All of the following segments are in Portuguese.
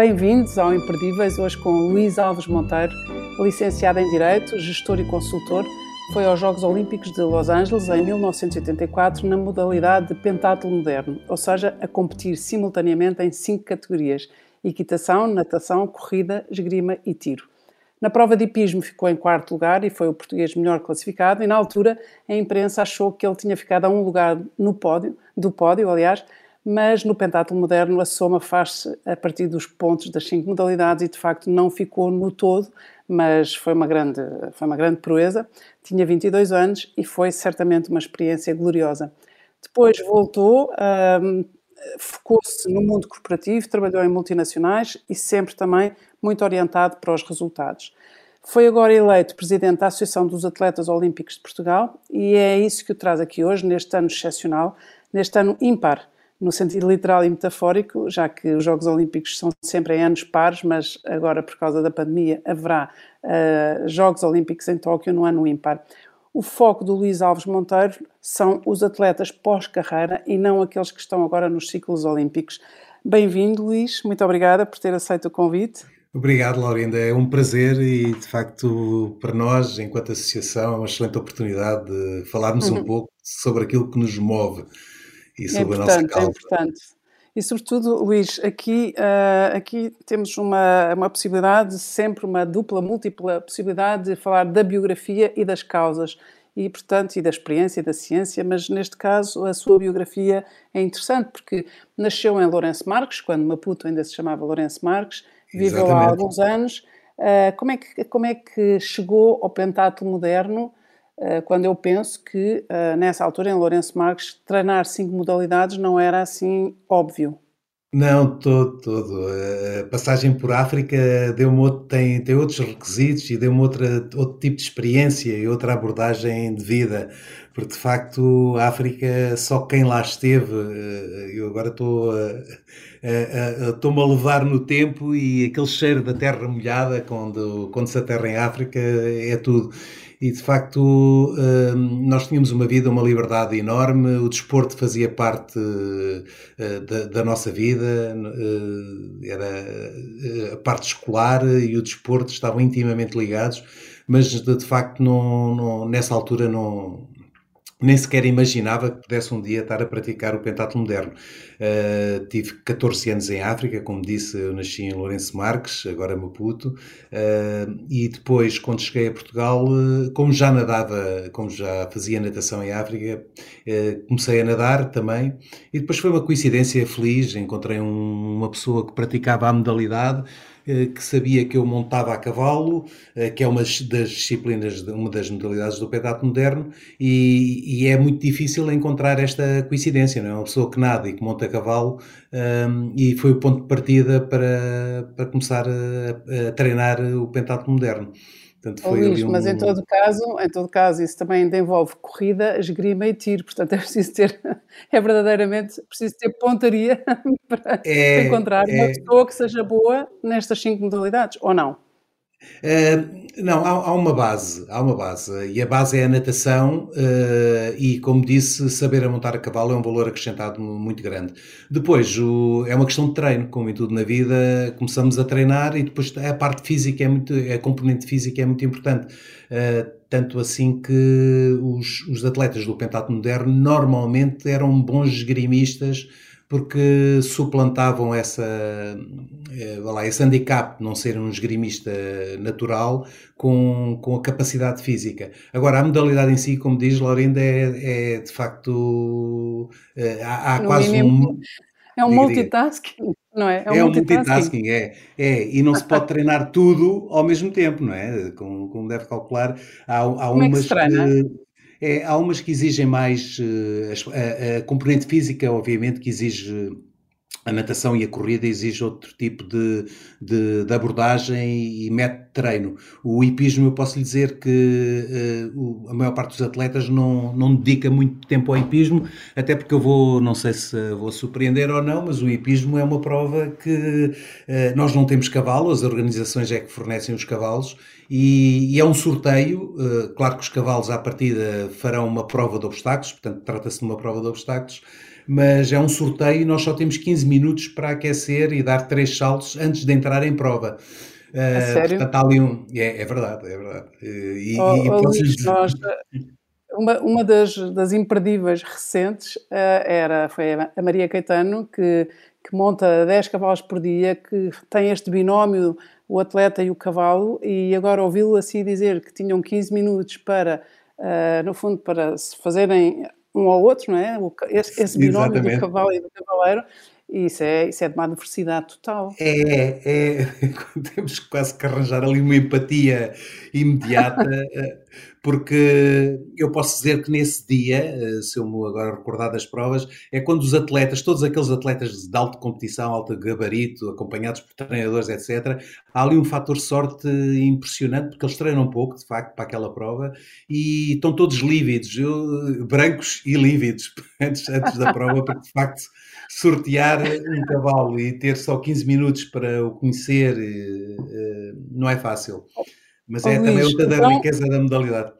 Bem-vindos ao Imperdíveis, hoje com Luís Alves Monteiro, licenciado em Direito, gestor e consultor. Foi aos Jogos Olímpicos de Los Angeles em 1984 na modalidade de pentatlo moderno, ou seja, a competir simultaneamente em cinco categorias: equitação, natação, corrida, esgrima e tiro. Na prova de hipismo ficou em quarto lugar e foi o português melhor classificado, e na altura a imprensa achou que ele tinha ficado a um lugar no pódio, do pódio, aliás, mas no pentatlo moderno a soma faz-se a partir dos pontos das cinco modalidades e de facto não ficou no todo, mas foi uma grande, foi uma grande proeza. Tinha 22 anos e foi certamente uma experiência gloriosa. Depois voltou, um, focou-se no mundo corporativo, trabalhou em multinacionais e sempre também muito orientado para os resultados. Foi agora eleito presidente da Associação dos Atletas Olímpicos de Portugal e é isso que o traz aqui hoje, neste ano excepcional, neste ano ímpar no sentido literal e metafórico, já que os Jogos Olímpicos são sempre em anos pares, mas agora, por causa da pandemia, haverá uh, Jogos Olímpicos em Tóquio no ano ímpar. O foco do Luís Alves Monteiro são os atletas pós-carreira e não aqueles que estão agora nos ciclos olímpicos. Bem-vindo, Luís. Muito obrigada por ter aceito o convite. Obrigado, Laurinda. É um prazer e, de facto, para nós, enquanto associação, é uma excelente oportunidade de falarmos uhum. um pouco sobre aquilo que nos move e sobre é a nossa causa. É importante. E, sobretudo, Luís, aqui, uh, aqui temos uma, uma possibilidade, sempre uma dupla, múltipla possibilidade de falar da biografia e das causas. E, portanto, e da experiência e da ciência, mas neste caso a sua biografia é interessante porque nasceu em Lourenço Marques, quando Maputo ainda se chamava Lourenço Marques, viveu há alguns anos. Uh, como, é que, como é que chegou ao pentatlo moderno quando eu penso que, eh, nessa altura, em Lourenço Marques, treinar cinco modalidades não era assim óbvio. Não, todo, todo. A passagem por África deu tem, tem outros requisitos e deu-me outro tipo de experiência e outra abordagem de vida, porque de facto a África, só quem lá esteve, eh, eu agora estou estou-me a levar no tempo e aquele cheiro da terra molhada quando, quando se aterra em África é tudo e de facto hum, nós tínhamos uma vida, uma liberdade enorme, o desporto fazia parte eh, da, nossa vida, eh, era eh, a parte escolar e o desporto estavam intimamente ligados, mas de, de facto não, não, nessa altura não, nem sequer imaginava que pudesse um dia estar a praticar o pentatlo moderno. Uh, tive 14 anos em África, como disse, eu nasci em Lourenço Marques, agora Maputo, uh, e depois, quando cheguei a Portugal, uh, como já nadava, como já fazia natação em África, comecei a nadar também, e depois foi uma coincidência feliz, encontrei um, uma pessoa que praticava a modalidade, que sabia que eu montava a cavalo, eh, que é uma das disciplinas, uma das modalidades do pedato moderno, e, e, é muito difícil encontrar esta coincidência, não é? Uma pessoa que nada e que monta a cavalo, um, ehm, e foi o ponto de partida para, para começar a, a treinar o pentatlo moderno. Portanto, foi Luís, um... mas em todo caso, em todo caso, isso também envolve corrida, esgrima e tiro, portanto é preciso ter, é verdadeiramente preciso ter pontaria para é, encontrar é... uma pessoa que seja boa nestas cinco modalidades, ou não? Uh, não, há, há, uma base, há uma base, e a base é a natação, uh, e como disse, saber a montar a cavalo é um valor acrescentado muito grande. Depois, o, é uma questão de treino, como em tudo na vida, começamos a treinar e depois a parte física é muito, a componente física é muito importante. Uh, tanto assim que os, os atletas do pentatlo moderno normalmente eram bons esgrimistas porque suplantavam essa, eh, lá, esse handicap de não ser um esgrimista natural com, com a capacidade física. Agora, a modalidade em si, como diz Laurinda, é, é de facto. Eh, há, há quase um. É um multitasking, não é? É um, é multitasking, um multitasking é, é. E não se pode treinar tudo ao mesmo tempo, não é? Como, como deve calcular, há, há como umas. É que se treina? Que, é, há umas que exigem mais. Eh, a, a, componente física, obviamente, que exige. A natação e a corrida exige outro tipo de, de, de abordagem e método de treino. O hipismo, eu posso lhe dizer que uh, a maior parte dos atletas não, não dedica muito tempo ao hipismo, até porque eu vou, não sei se vou surpreender ou não, mas o hipismo é uma prova que uh, nós não temos cavalo, as organizações é que fornecem os cavalos e, e, é um sorteio. Uh, claro que os cavalos à partida farão uma prova de obstáculos, portanto, trata-se de uma prova de obstáculos, mas é um sorteio e nós só temos 15 minutos para aquecer e dar três saltos antes de entrar em prova. Uh, sério? Portanto, há ali um. É, é verdade, é verdade. E, oh, e oh, Luís, nós, uma, uma das, das imperdíveis recentes uh, era, foi a Maria Caetano, que, que monta 10 cavalos por dia, que tem este binómio, o atleta e o cavalo, e agora ouvi-lo assim dizer que tinham 15 minutos para, uh, no fundo, para se fazerem um ao outro, não é? Esse, esse binómio Exatamente. do cavalo e do cavaleiro, isso é, isso é de uma adversidade total. É, é, temos quase que arranjar ali uma empatia imediata, porque eu posso dizer que nesse dia, eh, se eu me agora recordar das provas, é quando os atletas, todos aqueles atletas de alta competição, alto gabarito, acompanhados por treinadores, etc., há ali um fator sorte impressionante, porque eles treinam pouco, de facto, para aquela prova, e estão todos lívidos, eu, brancos e lívidos, antes, antes da prova, porque de facto sortear um cavalo e ter só 15 minutos para o conhecer eh, eh, não é fácil. Mas é oh, também outra da então, riqueza da modalidade.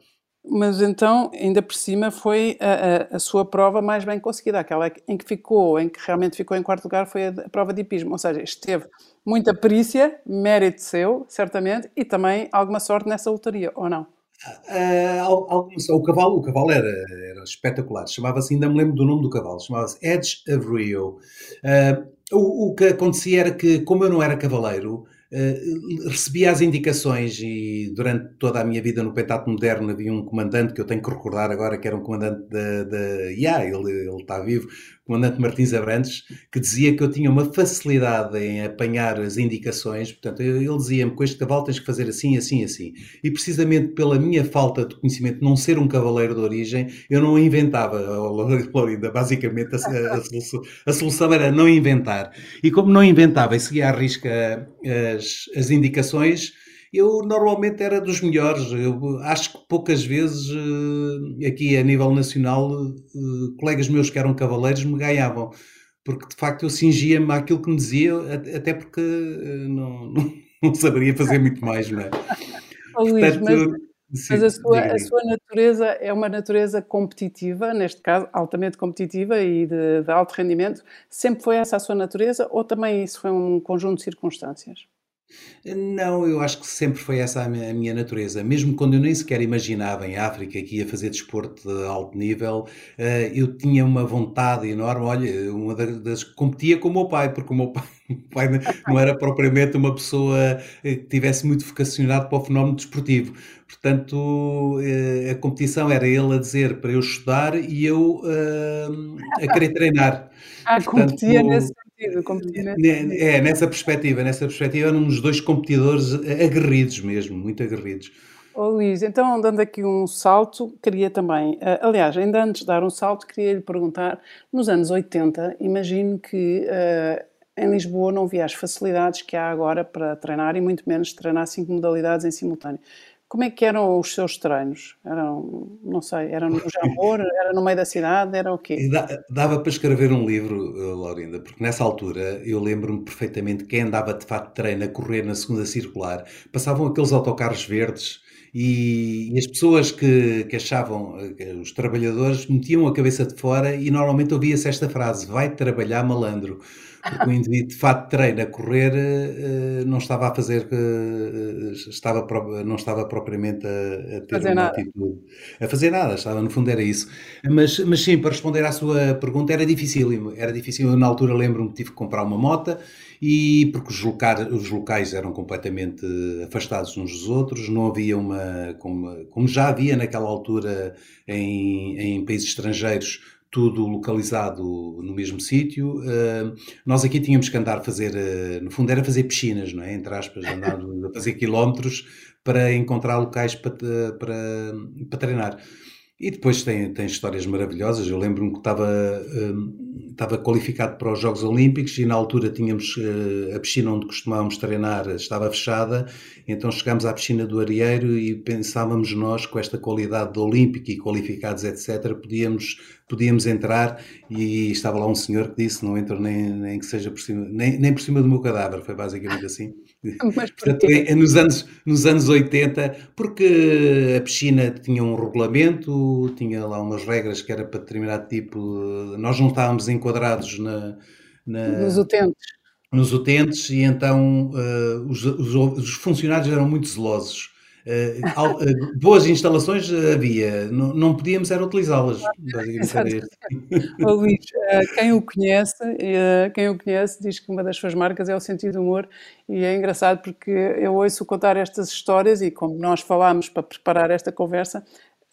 Mas então, ainda por cima, foi a, a, a, sua prova mais bem conseguida, aquela em que ficou, em que realmente ficou em quarto lugar, foi a, a prova de hipismo. Ou seja, esteve muita perícia, mérito seu, certamente, e também alguma sorte nessa lotaria, ou não? Uh, o cavalo, o cavalo era, era espetacular, chamava-se, ainda me lembro do nome do cavalo, chamava-se Edge of Rio. Uh, o, o, que acontecia era que, como eu não era cavaleiro, uh, recebia as indicações e durante toda a minha vida no Pentato Moderno havia um comandante que eu tenho que recordar agora, que era um comandante da. da yeah, ele, ele está vivo, comandante Martins Abrantes, que dizia que eu tinha uma facilidade em apanhar as indicações, portanto, ele dizia-me com este cavalo tens que fazer assim, assim, assim. E precisamente pela minha falta de conhecimento, não ser um cavaleiro de origem, eu não inventava, Florinda, basicamente a, a, solução, a solução era não inventar. E como não inventava e seguia à risca as, as indicações, eu normalmente era dos melhores. Eu acho que poucas vezes, eh, aqui a nível nacional, eh, colegas meus que eram cavaleiros me ganhavam. Porque de facto eu cingia-me àquilo que me dizia, até porque eh, não, não, não saberia fazer muito mais, não é? Oh, Luís, Portanto, mas, sim, mas a, sua, a sua natureza é uma natureza competitiva, neste caso altamente competitiva e de, de alto rendimento. Sempre foi essa a sua natureza ou também isso foi um conjunto de circunstâncias? Não, eu acho que sempre foi essa a minha, natureza. Mesmo quando eu nem sequer imaginava em África que ia fazer desporto de alto nível, eh, eu tinha uma vontade enorme. Olha, uma das. competia com o meu pai, porque o meu pai, o pai não era propriamente uma pessoa eh, que tivesse muito vocacionado para o fenómeno desportivo. Portanto, eh, a competição era ele a dizer para eu estudar e eu a querer treinar. Ah, Portanto, competia nesse é, nessa perspectiva, nessa perspectiva eram uns dois competidores aguerridos mesmo, muito aguerridos. Oh, Luís, então dando aqui um salto, queria também, eh, aliás, ainda antes de dar um salto, queria lhe perguntar, nos anos 80, imagino que uh, em Lisboa não havia as facilidades que há agora para treinar e muito menos treinar cinco modalidades em simultâneo. Como é que eram os seus treinos? Eram, não sei, eram no Jamor, era no meio da cidade, era o quê? Dava para escrever um livro, eh, Laurinda, porque nessa altura eu lembro-me perfeitamente quem andava de fato de treino a correr na segunda circular, passavam aqueles autocarros verdes e, e as pessoas que, que achavam, os trabalhadores metiam a cabeça de fora e normalmente ouvia-se esta frase, vai trabalhar malandro porque o indivíduo de fato treino a correr eh, não estava a fazer, eh, estava, não estava propriamente a, a ter fazer uma nada. atitude, a fazer nada, estava, no fundo era isso. Mas, mas sim, para responder à sua pergunta, era difícil, era difícil, eu na altura lembro-me que tive que comprar uma moto, e porque os, os locais eram completamente afastados uns dos outros, não havia uma, como, como já havia naquela altura em, em países estrangeiros, tudo localizado no mesmo sítio. Uh, nós aqui tínhamos que andar a fazer, uh, no fundo era fazer piscinas, não é? Entre aspas, andar a fazer quilómetros para encontrar locais para, para, para treinar. E depois tem, tem histórias maravilhosas. Eu lembro-me que estava, uh, estava qualificado para os Jogos Olímpicos e na altura tínhamos uh, a piscina onde costumávamos treinar estava fechada, então chegámos à piscina do Arieiro e pensávamos nós, com esta qualidade de olímpica e qualificados, etc., podíamos, podíamos entrar e estava lá um senhor que disse: Não entro nem, nem que seja por cima, nem, nem por cima do meu cadáver. Foi basicamente assim. Portanto, é, nos, anos, nos anos 80, porque a piscina tinha um regulamento, tinha lá umas regras que era para determinado tipo. Nós não estávamos enquadrados na, na nos utentes. Nos utentes, e então uh, os, os, os funcionários eram muito zelosos Uh, boas instalações havia, não, não podíamos era utilizá-las. oh, Luís, uh, quem o conhece, uh, quem o conhece diz que uma das suas marcas é o sentido do humor e é engraçado porque eu ouço contar estas histórias e como nós falámos para preparar esta conversa,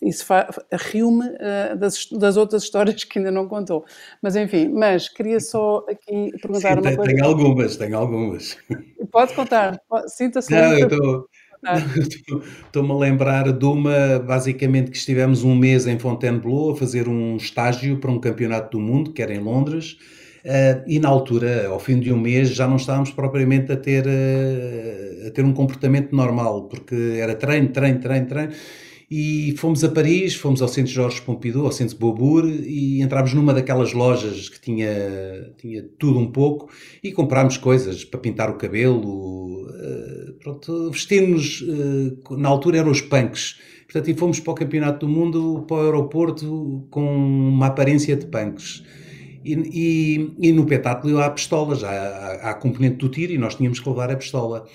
isso riu-me uh, das, das, outras histórias que ainda não contou. Mas enfim, mas queria só aqui perguntar Sim, uma tem, coisa. Tenho algumas, tenho algumas. Pode contar, sinta-se. Não, eu estou Estou-me a lembrar de uma, basicamente, que estivemos um mês em Fontainebleau a fazer um estágio para um campeonato do mundo, que era em Londres, uh, e na altura, ao fim de um mês, já não estávamos propriamente a ter, uh, a ter um comportamento normal, porque era treino, treino, treino, treino, e fomos a Paris, fomos ao Centro Jorge Pompidou, ao Centro Beaubourg, e entrámos numa daquelas lojas que tinha, tinha tudo um pouco, e comprámos coisas para pintar o cabelo, uh, pronto, vestimos, uh, na altura eram os punks, portanto, e fomos para o Campeonato do Mundo, para o aeroporto, com uma aparência de punks. E, e, e no petáculo há pistolas, há, há a componente do tiro, e nós tínhamos que levar a pistola.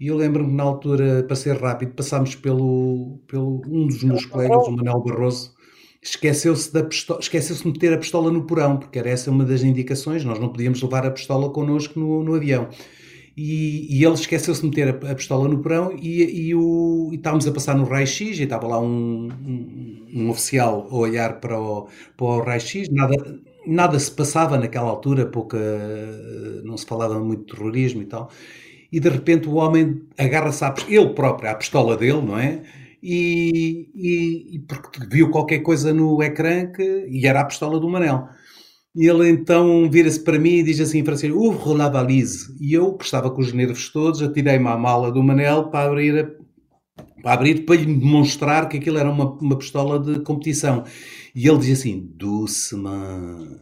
E eu lembro-me na altura, para ser rápido, passámos pelo, pelo um dos meus colegas, o Manuel Barroso, esqueceu-se da pistola, esqueceu-se de meter a pistola no porão, porque era essa uma das indicações, nós não podíamos levar a pistola connosco no, no avião. E, e ele esqueceu-se de meter a, a, pistola no porão e, e, o, e estávamos a passar no raio-x e estava lá um, um, um, oficial a olhar para o, para o raio-x, nada, nada se passava naquela altura, pouca, não se falava muito de terrorismo e tal e de repente o homem agarra-se ele próprio à pistola dele, não é? E, e, e, porque viu qualquer coisa no ecrã que, e era a pistola do Manel. E ele então vira-se para mim e diz assim em francês, ouvre la valise. E eu, que estava com os nervos todos, atirei-me à mala do Manel para abrir, a, para abrir, para lhe demonstrar que aquilo era uma, uma pistola de competição. E ele diz assim, Dulceman.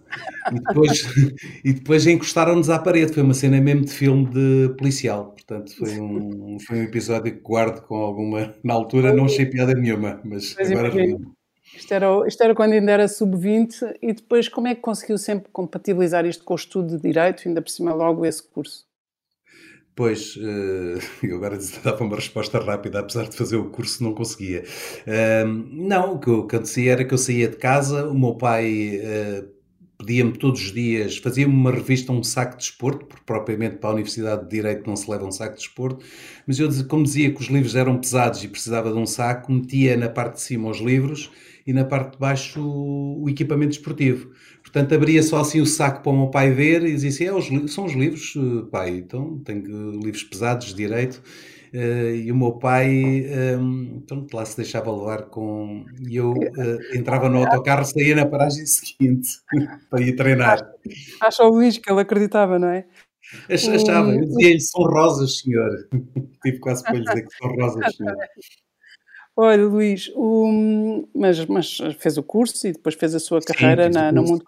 E depois, e depois encostaram-nos à parede. Foi uma cena mesmo de filme de policial. Portanto, foi um, foi um episódio que guardo com alguma. Na altura não achei piada nenhuma, mas, mas agora isto era, isto era quando ainda era sub-20 e depois como é que conseguiu sempre compatibilizar isto com o estudo de Direito, ainda por cima logo esse curso? Pois, uh, eu agora dava uma resposta rápida, apesar de fazer o curso não conseguia. Uh, não, o que acontecia era que eu saía de casa, o meu pai uh, pedia-me todos os dias, fazia-me uma revista, um saco de esporte, porque propriamente para a Universidade de Direito não se leva um saco de esporte, mas eu, como dizia que os livros eram pesados e precisava de um saco, metia na parte de cima os livros e na parte de baixo o equipamento esportivo. Portanto, abria só assim o saco para o meu pai ver e dizia assim, é, os, são os livros, eh, pai, então tenho livros pesados de direito. Uh, e o meu pai, um, então, lá se deixava levar com. E eu uh, entrava no autocarro, saía na paragem seguinte para ir treinar. Acho o Luís que ele acreditava, não é? Achava, eu dizia-lhe: são rosas, senhor. Tive quase para lhe dizer que são rosas, senhor. Olha, Luís, o, mas, mas, fez o curso e depois fez a sua carreira na, no mundo.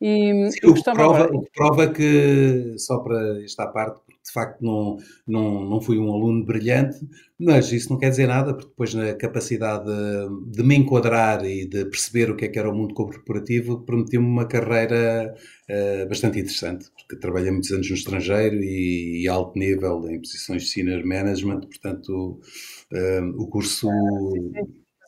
E, Sim, o, que prova, agora... o que prova que, só para esta parte, de facto não, não, não fui um aluno brilhante, mas isso não quer dizer nada, porque depois na capacidade de, me enquadrar e de perceber o que é que era o mundo corporativo, permitiu-me uma carreira uh, bastante interessante, porque trabalhei muitos anos no estrangeiro e, e alto nível em posições de senior management, portanto uh, o curso...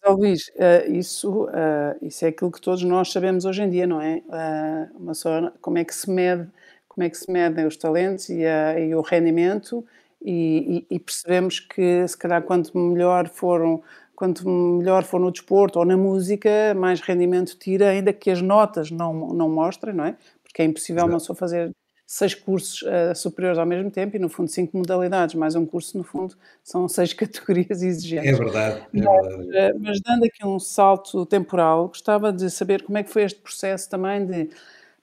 Oh, Luís, uh, isso, uh, isso é aquilo que todos nós sabemos hoje em dia, não é? Uh, uma só, como é que se mede, como é que se medem os talentos e, e o rendimento e, e, e, percebemos que se calhar quanto melhor foram quanto melhor for no desporto ou na música, mais rendimento tira, ainda que as notas não, não mostrem, não é? Porque é impossível Exato. uma pessoa fazer seis cursos uh, superiores ao mesmo tempo e, no fundo, cinco modalidades, mais um curso, no fundo, são seis categorias exigentes. É verdade. É mas, verdade. Uh, mas, dando aqui um salto temporal, gostava de saber como é que foi este processo também de,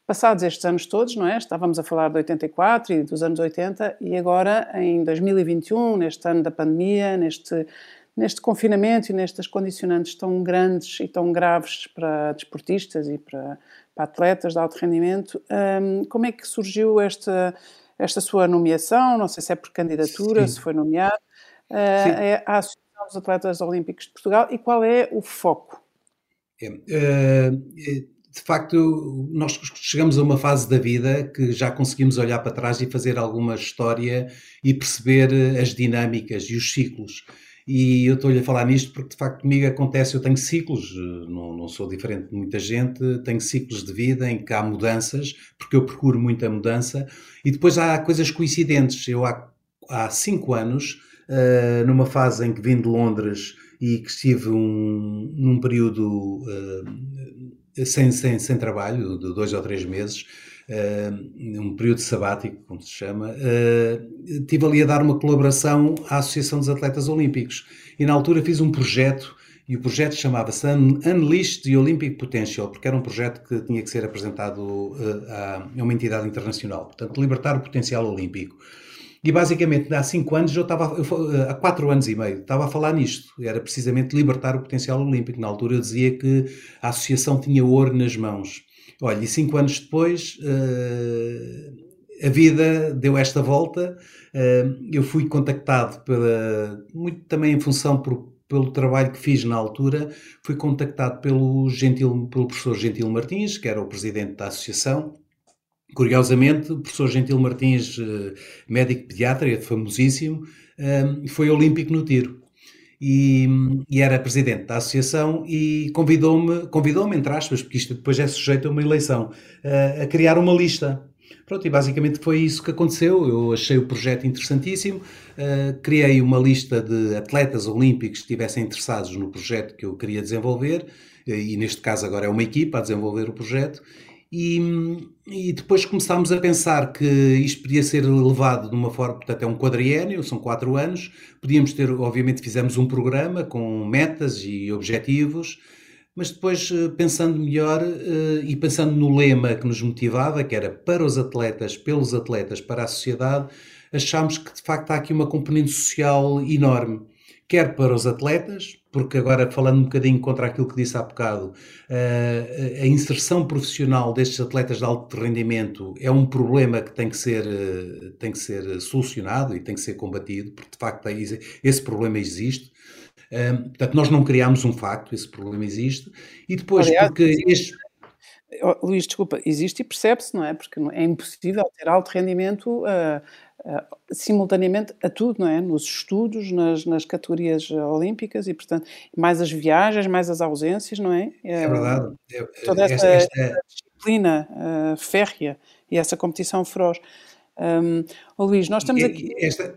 passados estes anos todos, não é? Estávamos a falar de 84 e dos anos 80 e agora, em 2021, neste ano da pandemia, neste neste confinamento e nestas condicionantes tão grandes e tão graves para desportistas e para, para atletas de alto rendimento, um, como é que surgiu esta, esta sua nomeação, não sei se é por candidatura, Sim. se foi nomeado, uh, é a Associação dos Atletas Olímpicos de Portugal e qual é o foco? É, uh, de facto, nós chegamos a uma fase da vida que já conseguimos olhar para trás e fazer alguma história e perceber as dinâmicas e os ciclos. E eu estou-lhe a falar nisto porque, de facto, comigo acontece, eu tenho ciclos, eh, não, não sou diferente de muita gente, tenho ciclos de vida em que há mudanças, porque eu procuro muita mudança, e depois há coisas coincidentes. Eu há, há cinco anos, uh, numa fase em que vim de Londres e que estive um, num período uh, sem, sem, sem trabalho, de dois ou três meses, um período sabático, como se chama, estive ali a dar uma colaboração à Associação dos Atletas Olímpicos. E na altura fiz um projeto, e o projeto chamava-se Unleash the Olympic Potential, porque era um projeto que tinha que ser apresentado a, a uma entidade internacional. Portanto, libertar o potencial olímpico. E basicamente, há cinco anos, eu estava, eu, há quatro anos e meio, estava a falar nisto. Era precisamente libertar o potencial olímpico. Na altura eu dizia que a associação tinha ouro nas mãos. Olha, e cinco anos depois, uh, a vida deu esta volta. Uh, eu fui contactado pela, muito também em função por, pelo trabalho que fiz na altura, fui contactado pelo, Gentil, pelo professor Gentil Martins, que era o presidente da associação, Curiosamente, o professor Gentil Martins, eh, médico pediatra, é famosíssimo, eh, foi olímpico no tiro. E, e, era presidente da associação e convidou-me, convidou-me, entre aspas, porque isto depois é sujeito a uma eleição, a, a criar uma lista. Pronto, e basicamente foi isso que aconteceu. Eu achei o projeto interessantíssimo, uh, criei uma lista de atletas olímpicos que estivessem interessados no projeto que eu queria desenvolver, e neste caso agora é uma equipa a desenvolver o projeto, e, e, depois começámos a pensar que isto podia ser levado de uma forma, portanto é um quadriênio, são quatro anos, podíamos ter, obviamente fizemos um programa com metas e objetivos, mas depois eh, pensando melhor eh, e pensando no lema que nos motivava, que era para os atletas, pelos atletas, para a sociedade, achámos que de facto há aqui uma componente social enorme quer para os atletas, porque agora falando um bocadinho contra aquilo que disse há bocado, eh, a inserção profissional destes atletas de alto rendimento é um problema que tem que ser, eh, tem que ser solucionado e tem que ser combatido, porque de facto esse problema existe. Eh, portanto, nós não criámos um facto, esse problema existe, e depois Aliás, porque este... Luís, desculpa, existe e percebe-se, não é? Porque é impossível ter alto rendimento uh, simultaneamente a tudo, não é? Nos estudos, nas, nas categorias olímpicas e, portanto, mais as viagens, mais as ausências, não é? É, é verdade. É, toda essa, esta, esta... disciplina uh, férrea e essa competição feroz. Um, oh, Luís, nós estamos aqui. Esta,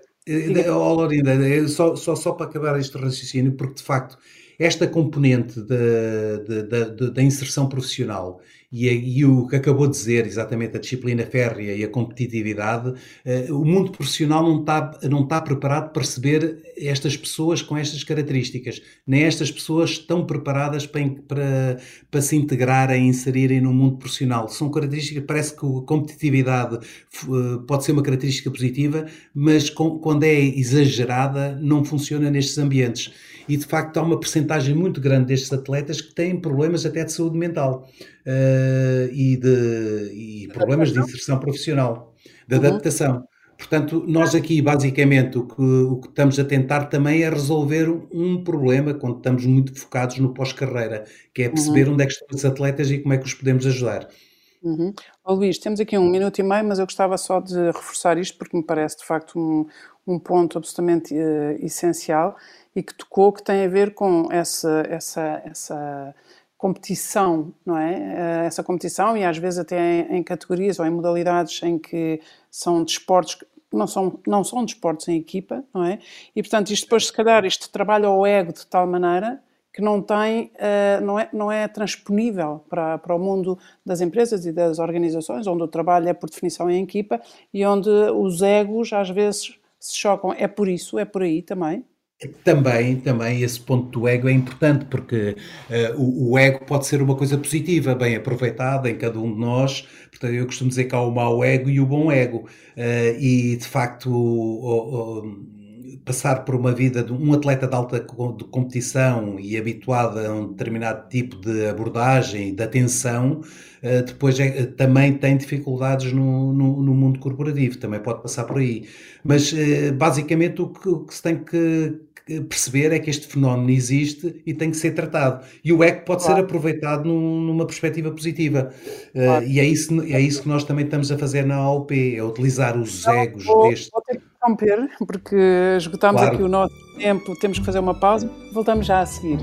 oh, Lorinda, só, só, só para acabar este raciocínio, porque de facto esta componente da inserção profissional e, e, o que acabou de dizer, exatamente a disciplina férrea e a competitividade, uh, o mundo profissional não está, não está preparado para receber estas pessoas com estas características, nem estas pessoas estão preparadas para, para, para se integrarem e inserirem no mundo profissional. São características, parece que a competitividade uh, pode ser uma característica positiva, mas com, quando é exagerada não funciona nestes ambientes e de facto há uma percentagem muito grande destes atletas que têm problemas até de saúde mental uh, e, de, e problemas de inserção profissional, de uhum. adaptação. Portanto, nós aqui basicamente o que, o que estamos a tentar também é resolver um problema quando estamos muito focados no pós-carreira, que é perceber uhum. onde é que estão os atletas e como é que os podemos ajudar. Uhum. Oh, Luís, temos aqui um minuto e meio, mas eu gostava só de reforçar isto porque me parece de facto um, um ponto absolutamente uh, essencial e que tocou, que tem a ver com essa, essa, essa competição, não é? Eh, essa competição e às vezes até em, categorias ou em modalidades em que são desportos não são, não são desportos em equipa, não é? E portanto isto depois se calhar isto trabalha o ego de tal maneira que não tem, uh, não, é, não é transponível para, para o mundo das empresas e das organizações, onde o trabalho é por definição em equipa e onde os egos às vezes se chocam. É por isso, é por aí também. Também, também esse ponto do ego é importante porque uh, o, o, ego pode ser uma coisa positiva, bem aproveitada em cada um de nós. Portanto, eu costumo dizer que há o mau ego e o bom ego. Uh, e de facto, o, o, passar por uma vida de um atleta de alta de competição e habituado a um determinado tipo de abordagem, de atenção, uh, depois é, também tem dificuldades no, no, no, mundo corporativo, também pode passar por aí. Mas uh, basicamente o que, o que se tem que perceber é que este fenómeno existe e tem que ser tratado. E o EC pode claro. ser aproveitado num, numa perspectiva positiva. Claro. Uh, e é isso, é isso que nós também estamos a fazer na AOP, é utilizar os Não, egos vou, deste. Vou ter que interromper, porque esgotamos claro. aqui o nosso tempo, temos que fazer uma pausa. Voltamos já a seguir.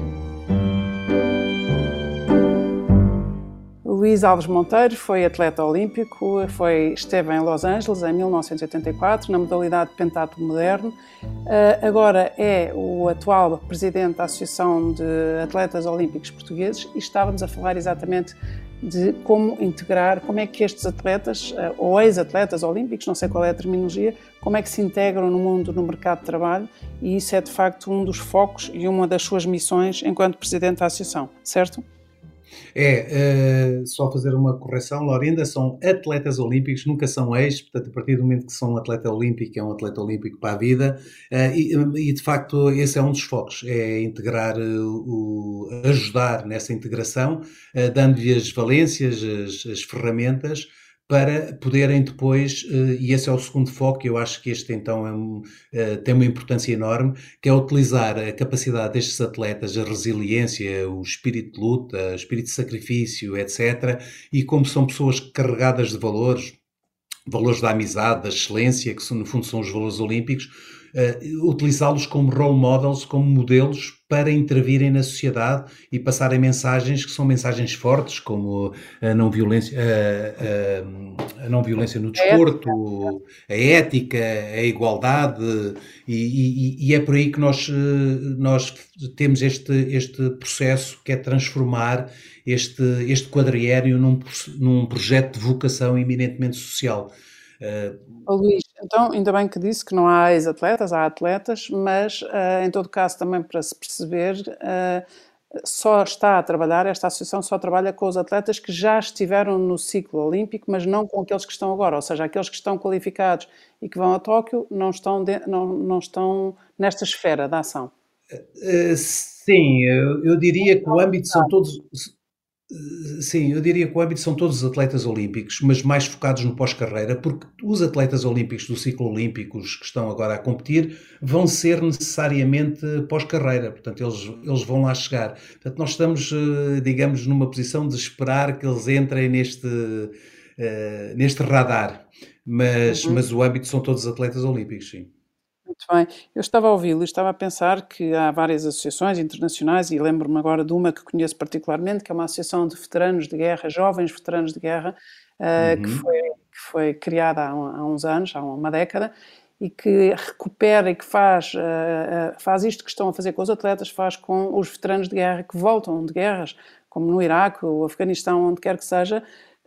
Luís Alves Monteiro foi atleta olímpico, foi, esteve em Los Angeles em 1984 na modalidade pentatlo moderno. Uh, agora é o atual presidente da Associação de Atletas Olímpicos Portugueses e estávamos a falar exatamente de como integrar, como é que estes atletas, uh, ou ex-atletas olímpicos, não sei qual é a terminologia, como é que se integram no mundo, no mercado de trabalho e isso é de facto um dos focos e uma das suas missões enquanto presidente da Associação, certo? É, uh, só fazer uma correção, Laurinda, são atletas olímpicos, nunca são ex, portanto, a partir do momento que são um atleta olímpico, é um atleta olímpico para a vida, uh, e, e, de facto esse é um dos focos, é integrar, o, ajudar nessa integração, dando-lhe as valências, as, as ferramentas, para poderem depois, eh, e esse é o segundo foco, eu acho que este então é um, eh, tem uma importância enorme, que é utilizar a capacidade destes atletas, a resiliência, o espírito de luta, o espírito de sacrifício, etc. E como são pessoas carregadas de valores, valores da amizade, da excelência, que no fundo são os valores olímpicos, uh, utilizá-los como role models, como modelos para intervirem na sociedade e passarem mensagens que são mensagens fortes, como a não violência, a, a, a não violência no desporto, a ética, a igualdade, e, e, e, é por aí que nós, nós temos este, este processo que é transformar este, este quadriério num, num projeto de vocação eminentemente social. Uh, Luís, então, ainda bem que disse que não há ex-atletas, há atletas, mas uh, em todo caso, também para se perceber, uh, só está a trabalhar, esta associação só trabalha com os atletas que já estiveram no ciclo olímpico, mas não com aqueles que estão agora, ou seja, aqueles que estão qualificados e que vão a Tóquio não estão, de, não, não estão nesta esfera da ação. Uh, sim, eu, eu diria que o âmbito são todos Sim, eu diria que o âmbito são todos os atletas olímpicos, mas mais focados no pós-carreira, porque os atletas olímpicos do ciclo olímpicos que estão agora a competir vão ser necessariamente pós-carreira, portanto, eles, eles vão lá chegar. Portanto, nós estamos, eh, digamos, numa posição de esperar que eles entrem neste, uh, neste radar, mas, uhum. mas o âmbito são todos os atletas olímpicos, sim. Muito bem. Eu estava a ouvi-lo e estava a pensar que há várias associações internacionais e lembro-me agora de uma que conheço particularmente, que é uma associação de veteranos de guerra, jovens veteranos de guerra, uh, uhum. que, foi, que foi criada há, há, uns anos, há uma década, e que recupera e que faz, uh, faz isto que estão a fazer com os atletas, faz com os veteranos de guerra que voltam de guerras, como no Iraque, o Afeganistão, onde quer que seja,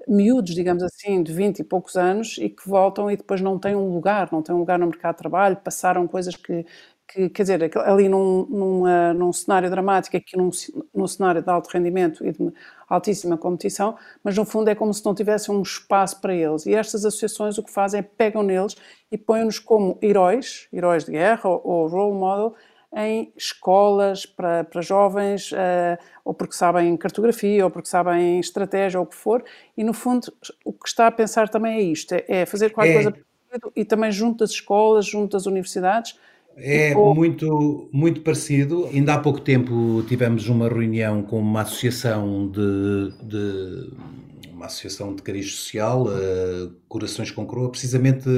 miúdos, digamos assim, de 20 e poucos anos e que voltam e depois não têm um lugar, não têm um lugar no mercado de trabalho, passaram coisas que, que quer dizer, ali num, numa, num cenário dramático, aqui num, num cenário de alto rendimento e de altíssima competição, mas no fundo é como se não tivessem um espaço para eles. E estas associações o que fazem é pegam neles e põem-nos como heróis, heróis de guerra ou, ou role model, em escolas para, para jovens, uh, ou porque sabem cartografia, ou porque sabem estratégia, ou o que for, e no fundo o que está a pensar também é isto, é, é fazer qualquer é. coisa e também junto das escolas, junto das universidades. É muito, muito parecido. Ainda há pouco tempo tivemos uma reunião com uma associação de, de uma associação de cariz social, uh, Corações com Croa, precisamente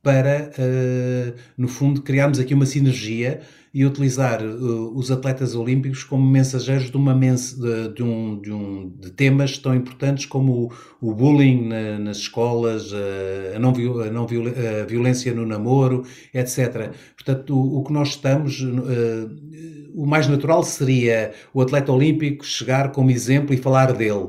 para, uh, no fundo, criarmos aqui uma sinergia e utilizar uh, os atletas olímpicos como mensageiros de, uma mens de, de, um, de, um, de temas tão importantes como o, o bullying na, nas escolas, a, não, a, não viol, a violência no namoro, etc. Portanto, o, o que nós estamos, uh, o mais natural seria o atleta olímpico chegar como exemplo e falar dele.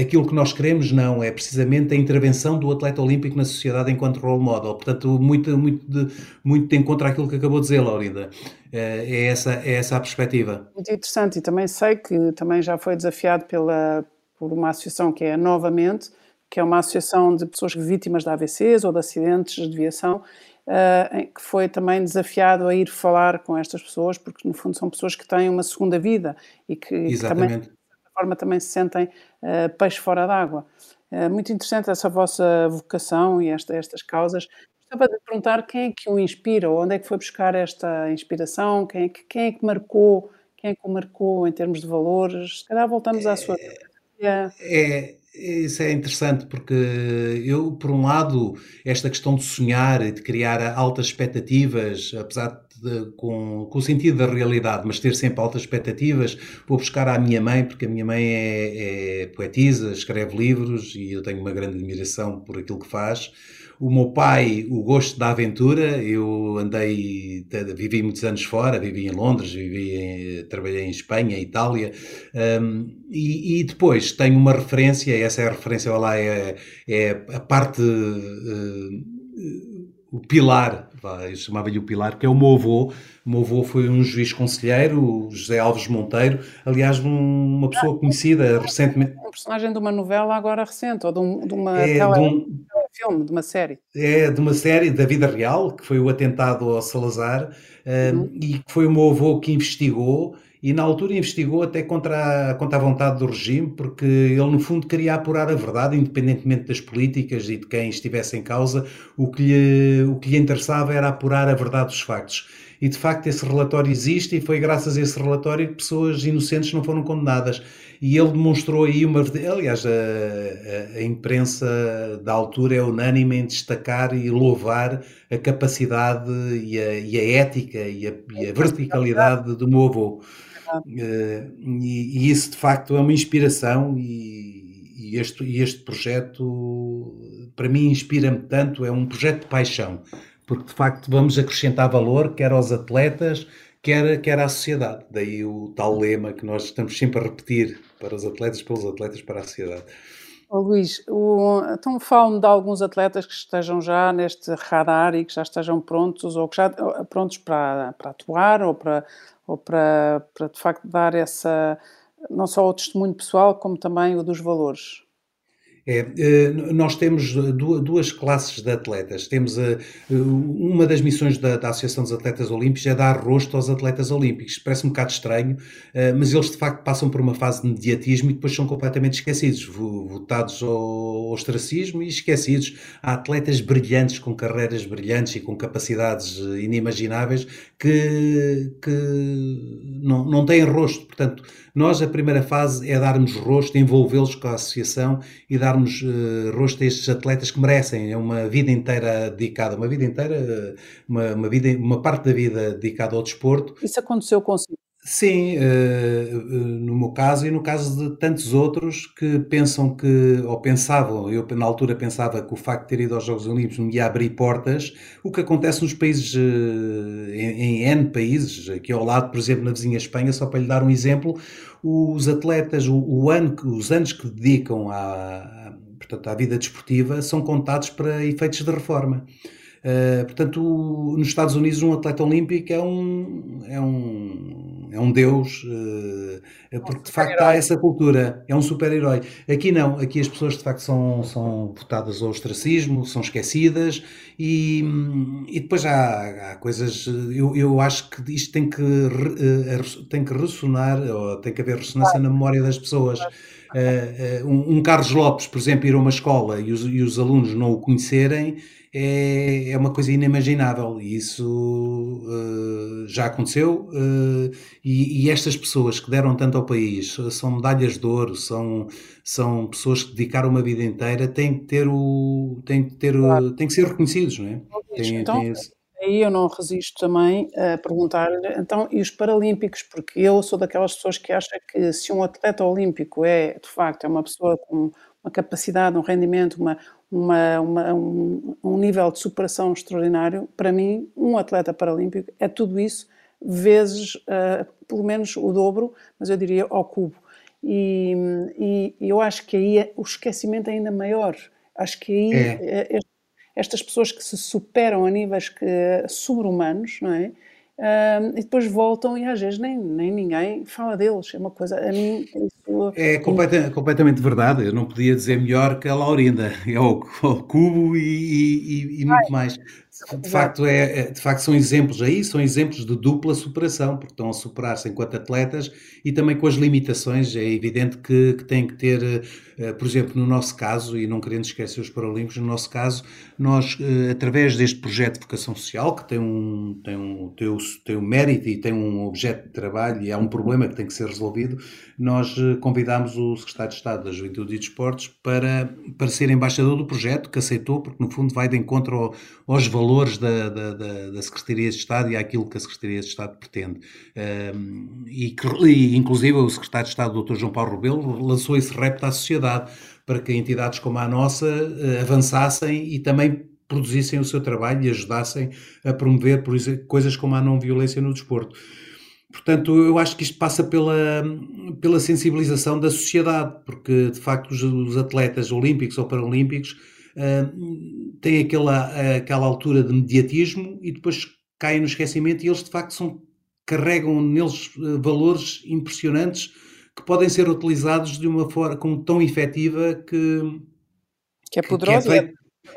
aquilo que nós queremos não, é precisamente a intervenção do atleta olímpico na sociedade enquanto role model. Portanto, muito, muito, de, muito de encontro àquilo que acabou de dizer, Laurinda. Eh, é essa, é essa a perspectiva. Muito interessante e também sei que também já foi desafiado pela, por uma associação que é Novamente, que é uma associação de pessoas vítimas de AVCs ou de acidentes de aviação uh, que foi também desafiado a ir falar com estas pessoas, porque no fundo são pessoas que têm uma segunda vida e que, que também, de certa forma, também se sentem uh, peixe fora d'água. É muito interessante essa vossa vocação e esta, estas causas. Gostava de perguntar quem é que o inspira, ou onde é que foi buscar esta inspiração, quem é que, quem é que marcou, quem é que o marcou em termos de valores. Se calhar voltamos à sua. É, é, isso é interessante porque eu, por um lado, esta questão de sonhar e de criar altas expectativas, apesar de, com, com o sentido da realidade, mas ter sempre altas expectativas, vou buscar à minha mãe, porque a minha mãe é, é poetisa, escreve livros e eu tenho uma grande admiração por aquilo que faz. O meu pai, o gosto da aventura, eu andei, vivi muitos anos fora, vivi em Londres, vivi em, trabalhei em Espanha, Itália, um, e, e, depois tenho uma referência, essa é a referência, lá, é, é a parte, uh, o pilar, eu chamava-lhe o pilar, que é o meu avô, o meu avô foi um juiz conselheiro, José Alves Monteiro, aliás, uma pessoa conhecida recentemente. Um personagem de uma novela agora recente, ou de, um, de uma é, tele... de um filme, de uma série. É, de uma série da vida real, que foi o atentado ao Salazar, uhum. e que foi o meu avô que investigou, e na altura investigou até contra a, contra a vontade do regime, porque ele no fundo queria apurar a verdade, independentemente das políticas e de quem estivesse em causa, o que lhe, o que lhe interessava era apurar a verdade dos factos e de facto esse relatório existe e foi graças a esse relatório que pessoas inocentes não foram condenadas. E ele demonstrou aí uma. Aliás, a, a, a imprensa da altura é unânime em destacar e louvar a capacidade e a, e a ética e a, e a, verticalidade do meu avô. Uh, e, e, isso de facto é uma inspiração e, e este, este projeto para mim inspira-me tanto, é um projeto de paixão porque de facto vamos acrescentar valor, quer aos atletas, quer, quer à sociedade. Daí o tal lema que nós estamos sempre a repetir para os atletas, pelos atletas, para a sociedade. Luís, o, então fale-me de alguns atletas que estejam já neste radar e que já estejam prontos ou que já prontos para, para atuar ou para, ou para, para de facto dar essa não só o testemunho pessoal como também o dos valores. É, eh, nós temos duas classes de atletas. Temos a, eh, uma das missões da, da, Associação dos Atletas Olímpicos é dar rosto aos atletas olímpicos. Parece um bocado estranho, eh, mas eles de facto passam por uma fase de mediatismo e depois são completamente esquecidos, votados ao ostracismo e esquecidos. Há atletas brilhantes, com carreiras brilhantes e com capacidades inimagináveis que, que não, não têm rosto. Portanto, nós, a primeira fase é darmos rosto, envolvê-los com a associação e darmos uh, rosto a estes atletas que merecem. É uma vida inteira dedicada, uma vida inteira, uma, uma, vida, uma parte da vida dedicada ao desporto. Isso aconteceu consigo? Sim, uh, no meu caso e no caso de tantos outros que pensam que, ou pensavam, eu na altura pensava que o facto de ter ido aos Jogos Olímpicos me ia abrir portas, o que acontece nos países, uh, em, N países, aqui ao lado, por exemplo, na vizinha Espanha, só para lhe dar um exemplo, os atletas, o, ano, os anos que dedicam à, portanto, à vida desportiva são contados para efeitos de reforma. Portanto, nos Estados Unidos, um atleta olímpico é um, é um, é um deus, uh, porque um de facto há essa cultura, é um super-herói. Aqui não, aqui as pessoas de facto são, são votadas ao ostracismo, são esquecidas e, e depois há, há coisas. Eu, eu acho que isto tem que, uh, tem que ressonar, ou tem que haver ressonância na memória das pessoas. Um, Carlos Lopes, por exemplo, ir a uma escola e os, e os alunos não o conhecerem é, é uma coisa inimaginável e isso uh, já aconteceu uh, e, e, estas pessoas que deram tanto ao país são medalhas de ouro, são, são pessoas que dedicaram uma vida inteira, têm que ter o têm que ter claro. têm que ser reconhecidos, não é? Tem, então, tem aí eu não resisto também a perguntar-lhe, então, e os Paralímpicos? Porque eu sou daquelas pessoas que acham que se um atleta olímpico é, de facto, é uma pessoa com uma capacidade, um rendimento, uma, uma, uma, um, um, nível de superação extraordinário. Para mim, um atleta paralímpico é tudo isso, vezes uh, pelo menos o dobro, mas eu diria ao cubo. E, e, eu acho que aí é, o esquecimento é ainda maior. Acho que aí é. estas pessoas que se superam a níveis que, sobre-humanos, não é? E depois voltam e às vezes nem, nem ninguém fala deles. É uma coisa, a mim, isso. É completa, completamente verdade. Eu não podia dizer melhor que a Laurinda. É o, o Cubo e, e, e muito mais. De facto, é, é, de facto são exemplos aí, são exemplos de dupla superação, porque estão a superar-se enquanto atletas e também com as limitações. É evidente que, que têm que ter, uh, por exemplo, no nosso caso, e não querendo esquecer os Paralímpicos, no nosso caso, nós, uh, através deste projeto de vocação social, que tem um, tem, um, tem, um, tem um mérito e tem um objeto de trabalho e há um problema que tem que ser resolvido, nós uh, convidámos o Secretário de Estado da Juventude e Desportos para, para ser embaixador do projeto, que aceitou, porque no fundo vai de encontro ao, aos valores valores da, da, da, Secretaria de Estado e àquilo que a Secretaria de Estado pretende. E, e, inclusive, o Secretário de Estado, Dr. João Paulo Rebelo, lançou esse repto à sociedade para que entidades como a nossa uh, avançassem e também produzissem o seu trabalho e ajudassem a promover por exemplo, coisas como a não violência no desporto. Portanto, eu acho que isto passa pela, pela sensibilização da sociedade, porque de facto os, os atletas olímpicos ou paralímpicos uh, têm aquela, aquela altura de mediatismo e depois caem no esquecimento e eles de facto são, carregam neles uh, valores impressionantes que podem ser utilizados de uma forma tão efetiva que, que é poderosa. Que é,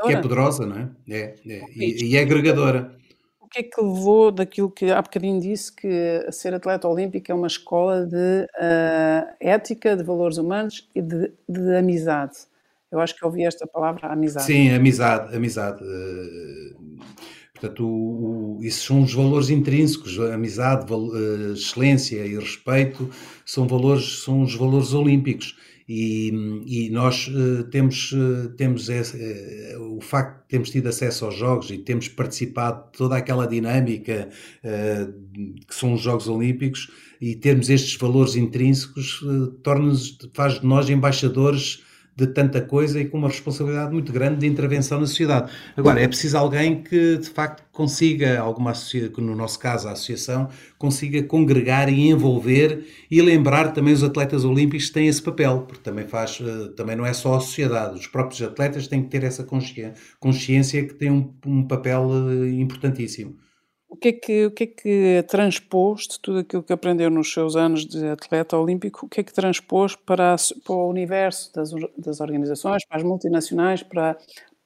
que é poderosa, não é? é, é e, e é agregadora. O que é que levou daquilo que há bocadinho disse, que ser atleta olímpico é uma escola de uh, ética, de valores humanos e de, de amizade? Eu acho que ouvi esta palavra, amizade. Sim, amizade, amizade. Eh, portanto, o, o, isso são os valores intrínsecos, amizade, val, uh, excelência e respeito, são valores, são os valores olímpicos. E, e nós uh, temos, temos o facto de termos tido acesso aos jogos e temos participado de toda aquela dinâmica que são os Jogos Olímpicos e termos estes valores intrínsecos torna-nos, faz de nós embaixadores de tanta coisa e com uma responsabilidade muito grande de intervenção na sociedade. Agora, é preciso alguém que de facto consiga, alguma associação, no nosso caso a associação, consiga congregar e envolver e lembrar também os atletas olímpicos que têm esse papel, porque também faz, eh, também não é só a sociedade, os próprios atletas têm que ter essa consciência que tem um, um papel eh, importantíssimo. O que, é que, o que é que transpôs de tudo aquilo que aprendeu nos seus anos de atleta olímpico, o que é que transpôs para, para o universo das, das organizações, para as multinacionais, para,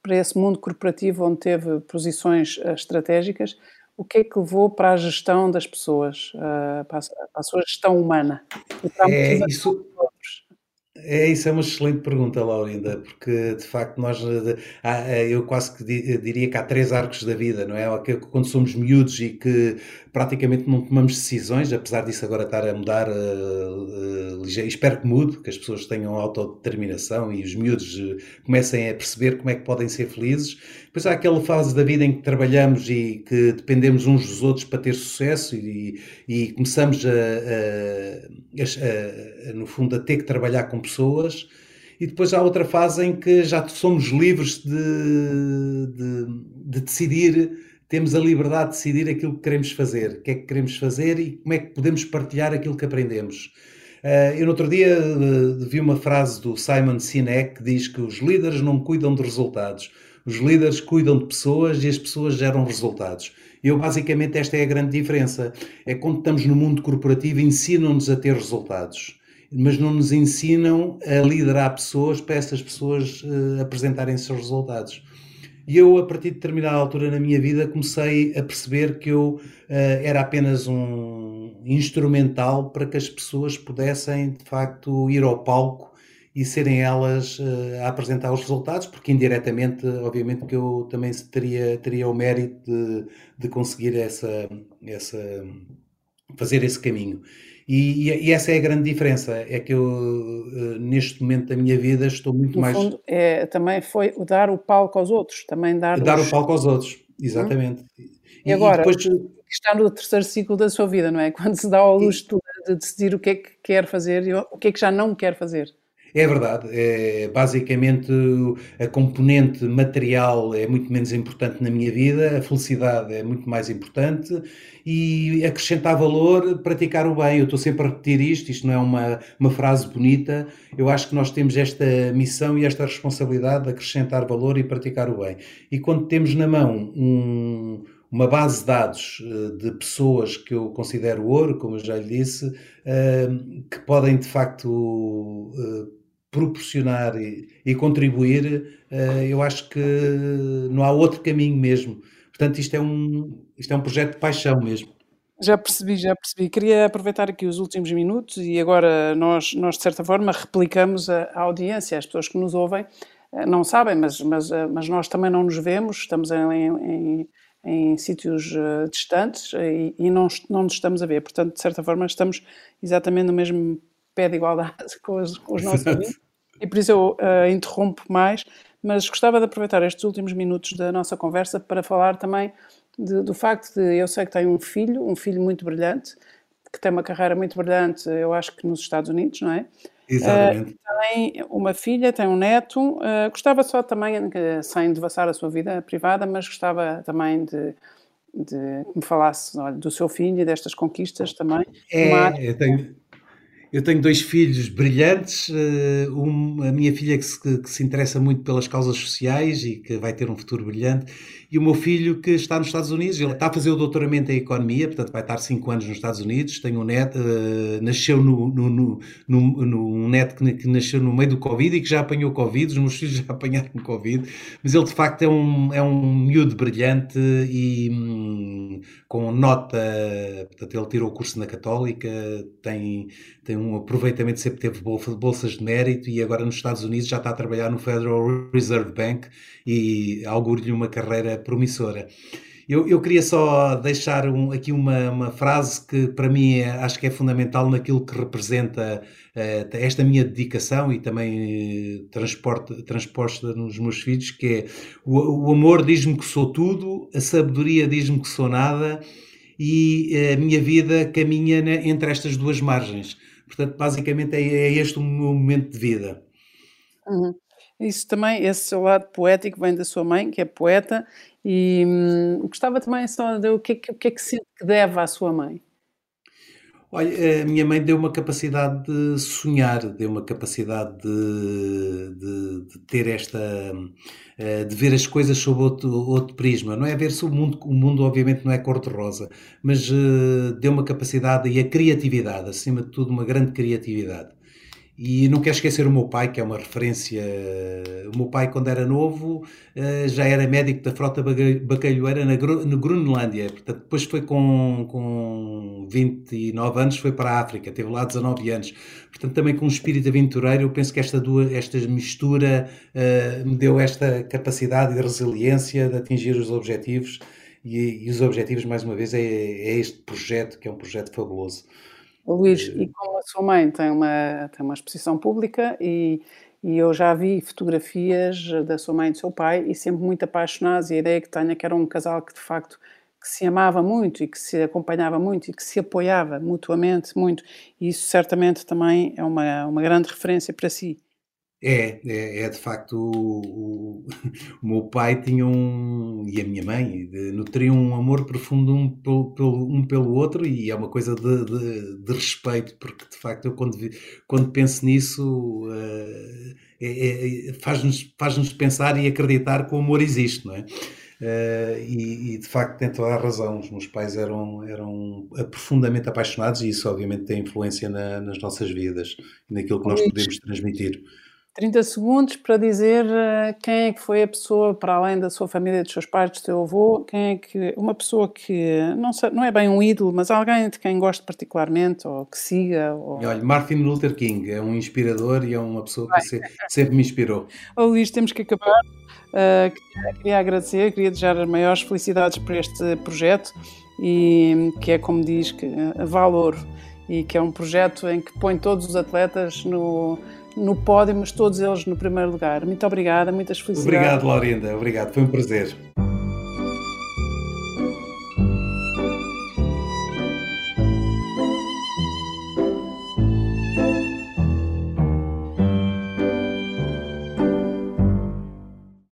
para esse mundo corporativo onde teve posições uh, estratégicas? O que é que levou para a gestão das pessoas, uh, para, a, para, a, sua gestão humana? É, isso, é, isso é uma excelente pergunta, Laurinda, porque de facto nós, eu quase que diria que há três arcos da vida, não é? Quando somos miúdos e que praticamente não tomamos decisões, apesar disso agora estar a mudar, uh, uh, espero que mude, que as pessoas tenham autodeterminação e os miúdos uh, comecem a perceber como é que podem ser felizes. Depois há aquela fase da vida em que trabalhamos e que dependemos uns dos outros para ter sucesso e, e começamos a, a, a, no fundo, a ter que trabalhar com pessoas. E depois há outra fase em que já somos livres de, de, de decidir temos a liberdade de decidir aquilo que queremos fazer, o que é que queremos fazer e como é que podemos partilhar aquilo que aprendemos. Uh, eu no outro dia uh, vi uma frase do Simon Sinek que diz que os líderes não cuidam de resultados, os líderes cuidam de pessoas e as pessoas geram resultados. Eu basicamente esta é a grande diferença. É quando estamos no mundo corporativo ensinam-nos a ter resultados, mas não nos ensinam a liderar pessoas para essas pessoas uh, apresentarem seus resultados. E eu, a partir de determinada altura na minha vida, comecei a perceber que eu uh, era apenas um instrumental para que as pessoas pudessem, de facto, ir ao palco e serem elas uh, a apresentar os resultados, porque indiretamente, obviamente, que eu também teria, teria o mérito de, de conseguir essa, essa, fazer esse caminho. E, e, essa é a grande diferença, é que eu, eh, neste momento da minha vida, estou muito no mais... Fundo, é, também foi o dar o palco aos outros, também dar... Dar os... o palco aos outros, exatamente. Hum? E, e, agora, e depois... está no terceiro ciclo da sua vida, não é? Quando se dá ao luxo de decidir o que é que quer fazer e o que é que já não quer fazer. É verdade, é, basicamente a componente material é muito menos importante na minha vida, a felicidade é muito mais importante e acrescentar valor, praticar o bem. Eu estou sempre a repetir isto, isto não é uma, uma frase bonita, eu acho que nós temos esta missão e esta responsabilidade de acrescentar valor e praticar o bem. E quando temos na mão um, uma base de dados eh, de pessoas que eu considero ouro, como eu já lhe disse, eh, que podem de facto eh, proporcionar e, e contribuir, uh, eu acho que não há outro caminho mesmo. Portanto, isto é um, isto é um projeto de paixão mesmo. Já percebi, já percebi. Queria aproveitar aqui os últimos minutos e agora nós, nós de certa forma, replicamos a, a audiência, as pessoas que nos ouvem eh, não sabem, mas, mas, eh, mas nós também não nos vemos, estamos em, em, em sítios distantes e, e, não, não nos estamos a ver. Portanto, de certa forma, estamos exatamente no mesmo pé de igualdade com os, com os nossos amigos e por isso eu uh, interrompo mais, mas gostava de aproveitar estes últimos minutos da nossa conversa para falar também de, do facto de eu sei que tenho um filho, um filho muito brilhante, que tem uma carreira muito brilhante, eu acho que nos Estados Unidos, não é? Exatamente. Uh, tem uma filha, tem um neto. Uh, gostava só também, sem devassar a sua vida privada, mas gostava também de, de que me falasse olha, do seu filho e destas conquistas também. É, eu tenho, eu tenho dois filhos brilhantes, eh, um, a minha filha que se, que se, interessa muito pelas causas sociais e que vai ter um futuro brilhante, e o meu filho que está nos Estados Unidos, ele está a fazer o doutoramento em Economia, portanto vai estar cinco anos nos Estados Unidos, tem um neto, uh, nasceu no, no, no, no, no um neto que, que, nasceu no meio do Covid e que já apanhou Covid, os meus filhos já apanharam Covid, mas ele de facto é um, é um miúdo brilhante e hum, com nota, portanto ele tirou o curso na Católica, tem, tem um aproveitamento, sempre teve bolsas de mérito e agora nos Estados Unidos já está a trabalhar no Federal Reserve Bank e auguro-lhe uma carreira promissora. Eu, eu queria só deixar um, aqui uma, uma, frase que para mim é, acho que é fundamental naquilo que representa uh, esta minha dedicação e também uh, transposta nos meus filhos, que é o, o amor diz-me que sou tudo, a sabedoria diz-me que sou nada e a minha vida caminha entre estas duas margens. Portanto, basicamente é, é este o meu momento de vida. Uhum. Isso também, esse seu lado poético vem da sua mãe, que é poeta, e hum, gostava também só de o que, é o que é que sente que deve à sua mãe? Olha, a minha mãe deu uma capacidade de sonhar, deu uma capacidade de, de, de ter esta, eh, de ver as coisas sob outro, outro prisma. Não é ver se o mundo, o mundo obviamente não é cor-de-rosa, mas uh, deu uma capacidade e a criatividade, acima de tudo, uma grande criatividade. E não quero esquecer o meu pai, que é uma referência. O meu pai, quando era novo, eh, já era médico da frota bacalhoeira na, Groenlândia. Portanto, depois foi com, com 29 anos, foi para a África, teve lá 19 anos. Portanto, também com um espírito aventureiro, eu penso que esta, duas, esta mistura uh, me deu esta capacidade e resiliência de atingir os objetivos. E, e os objetivos, mais uma vez, é, é este projeto, que é um projeto fabuloso. Luís, e como a sua mãe tem uma, tem uma exposição pública e, e eu já vi fotografias da sua mãe e do seu pai e sempre muito apaixonados e a ideia que tenho é que era um casal que de facto que se amava muito e que se acompanhava muito e que se apoiava mutuamente muito e isso certamente também é uma, uma grande referência para si. É, é, é, de facto o, o, o, meu pai tinha um e a minha mãe nutriam um amor profundo um pelo, pelo, um pelo outro e é uma coisa de, de, de respeito porque de facto eu quando, quando penso nisso uh, é, é, faz-nos faz-nos pensar e acreditar que o amor existe, não é? Uh, e, e, de facto tem toda a razão. Os meus pais eram, eram profundamente apaixonados e isso obviamente tem influência na, nas nossas vidas e naquilo que nós podemos transmitir. 30 segundos para dizer eh, quem é que foi a pessoa, para além da sua família, dos seus pais, do seu avô, quem é que, uma pessoa que não, não é bem um ídolo, mas alguém de quem goste particularmente, ou que siga. Ou... Olha, Martin Luther King é um inspirador e é uma pessoa que se, sempre me inspirou. Oh, Luís, temos que acabar. Uh, queria, queria agradecer, queria desejar as maiores felicidades por este projeto e que é, como diz, que, uh, valor e que é um projeto em que põe todos os atletas no no pódio, mas todos eles no primeiro lugar. Muito obrigada, muitas felicidades. Obrigado, Laurinda. Obrigado, foi um prazer.